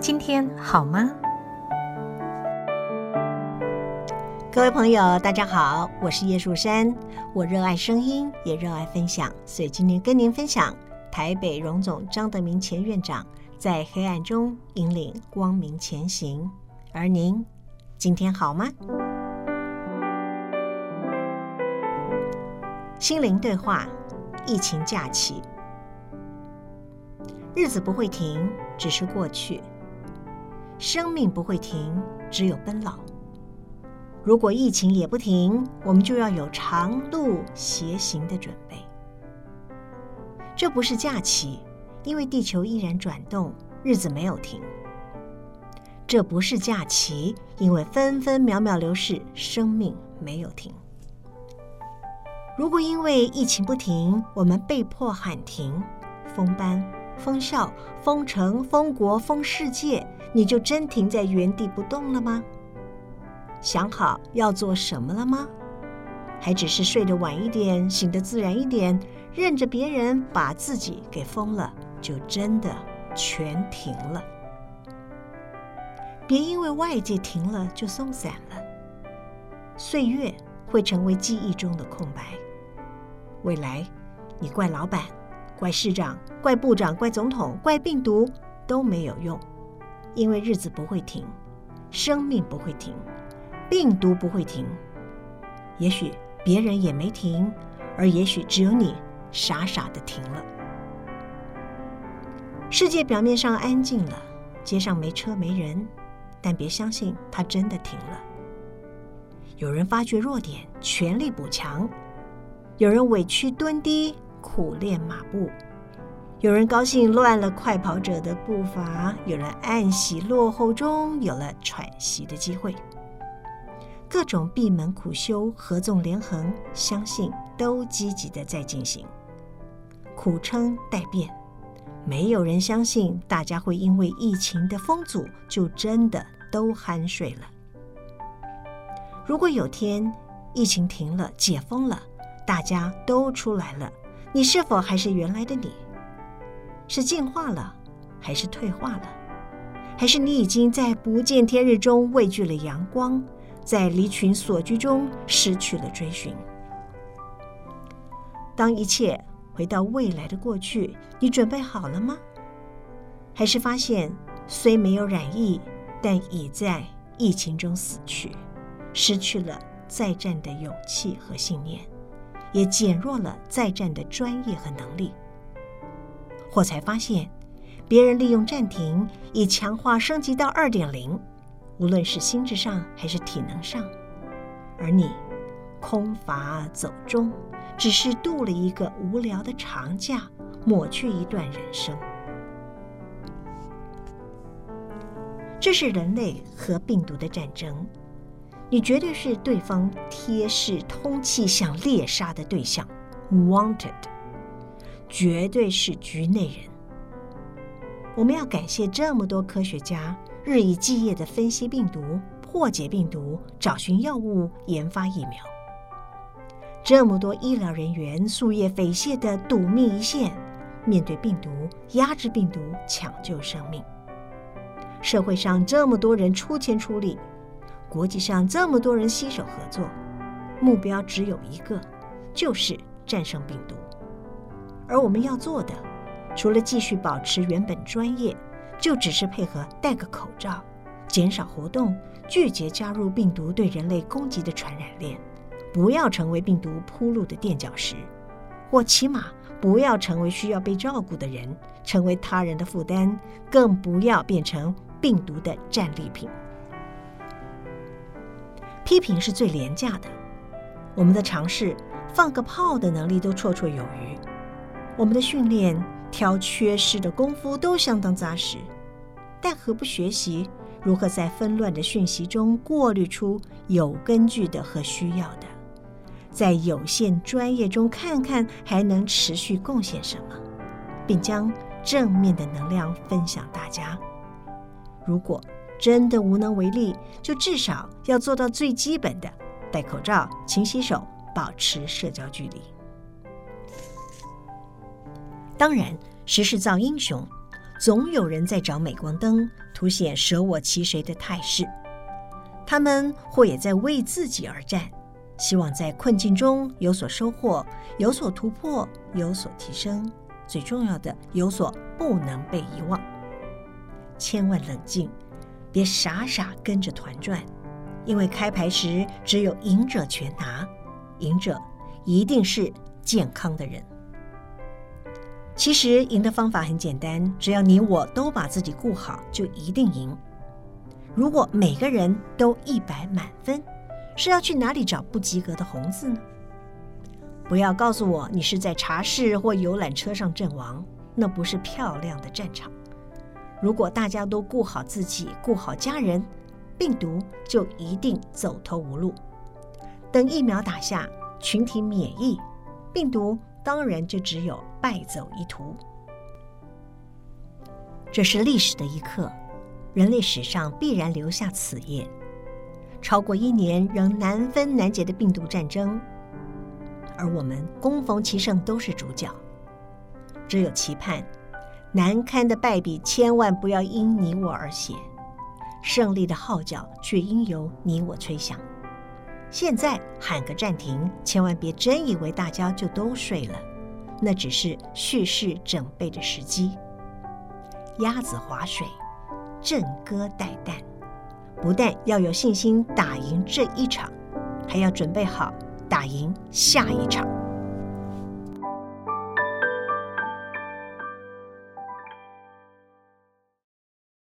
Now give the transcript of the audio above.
今天好吗？各位朋友，大家好，我是叶树山。我热爱声音，也热爱分享，所以今天跟您分享台北荣总张德明前院长在黑暗中引领光明前行。而您今天好吗？心灵对话，疫情假期，日子不会停，只是过去；生命不会停，只有奔老。如果疫情也不停，我们就要有长路斜行的准备。这不是假期，因为地球依然转动，日子没有停。这不是假期，因为分分秒秒流逝，生命没有停。如果因为疫情不停，我们被迫喊停，封班、封校、封城、封国、封世界，你就真停在原地不动了吗？想好要做什么了吗？还只是睡得晚一点，醒得自然一点，任着别人把自己给封了，就真的全停了。别因为外界停了就松散了。岁月会成为记忆中的空白。未来，你怪老板、怪市长、怪部长、怪总统、怪病毒都没有用，因为日子不会停，生命不会停。病毒不会停，也许别人也没停，而也许只有你傻傻的停了。世界表面上安静了，街上没车没人，但别相信它真的停了。有人发觉弱点，全力补强；有人委屈蹲低，苦练马步；有人高兴乱了快跑者的步伐；有人暗喜落后中有了喘息的机会。各种闭门苦修、合纵连横，相信都积极的在进行。苦撑待变，没有人相信大家会因为疫情的封阻就真的都酣睡了。如果有天疫情停了、解封了，大家都出来了，你是否还是原来的你？是进化了，还是退化了？还是你已经在不见天日中畏惧了阳光？在离群所居中失去了追寻。当一切回到未来的过去，你准备好了吗？还是发现虽没有染疫，但已在疫情中死去，失去了再战的勇气和信念，也减弱了再战的专业和能力？我才发现，别人利用暂停，以强化升级到二点零。无论是心智上还是体能上，而你空乏走中，只是度了一个无聊的长假，抹去一段人生。这是人类和病毒的战争，你绝对是对方贴视通气想猎杀的对象，wanted，绝对是局内人。我们要感谢这么多科学家。日以继夜的分析病毒、破解病毒、找寻药物、研发疫苗，这么多医疗人员夙夜匪懈的赌命一线，面对病毒、压制病毒、抢救生命。社会上这么多人出钱出力，国际上这么多人携手合作，目标只有一个，就是战胜病毒。而我们要做的，除了继续保持原本专业。就只是配合戴个口罩，减少活动，拒绝加入病毒对人类攻击的传染链，不要成为病毒铺路的垫脚石，或起码不要成为需要被照顾的人，成为他人的负担，更不要变成病毒的战利品。批评是最廉价的，我们的尝试放个炮的能力都绰绰有余，我们的训练。挑缺失的功夫都相当扎实，但何不学习如何在纷乱的讯息中过滤出有根据的和需要的，在有限专业中看看还能持续贡献什么，并将正面的能量分享大家。如果真的无能为力，就至少要做到最基本的：戴口罩、勤洗手、保持社交距离。当然，时势造英雄，总有人在找镁光灯，凸显舍我其谁的态势。他们或也在为自己而战，希望在困境中有所收获、有所突破、有所提升。最重要的，有所不能被遗忘。千万冷静，别傻傻跟着团转，因为开牌时只有赢者全拿，赢者一定是健康的人。其实赢的方法很简单，只要你我都把自己顾好，就一定赢。如果每个人都一百满分，是要去哪里找不及格的红字呢？不要告诉我你是在茶室或游览车上阵亡，那不是漂亮的战场。如果大家都顾好自己，顾好家人，病毒就一定走投无路。等疫苗打下，群体免疫，病毒当然就只有败走一途。这是历史的一刻。人类史上必然留下此页，超过一年仍难分难解的病毒战争，而我们攻逢其胜都是主角。只有期盼，难堪的败笔千万不要因你我而写，胜利的号角却应由你我吹响。现在喊个暂停，千万别真以为大家就都睡了，那只是蓄势准备的时机。鸭子划水。振歌待旦，不但要有信心打赢这一场，还要准备好打赢下一场。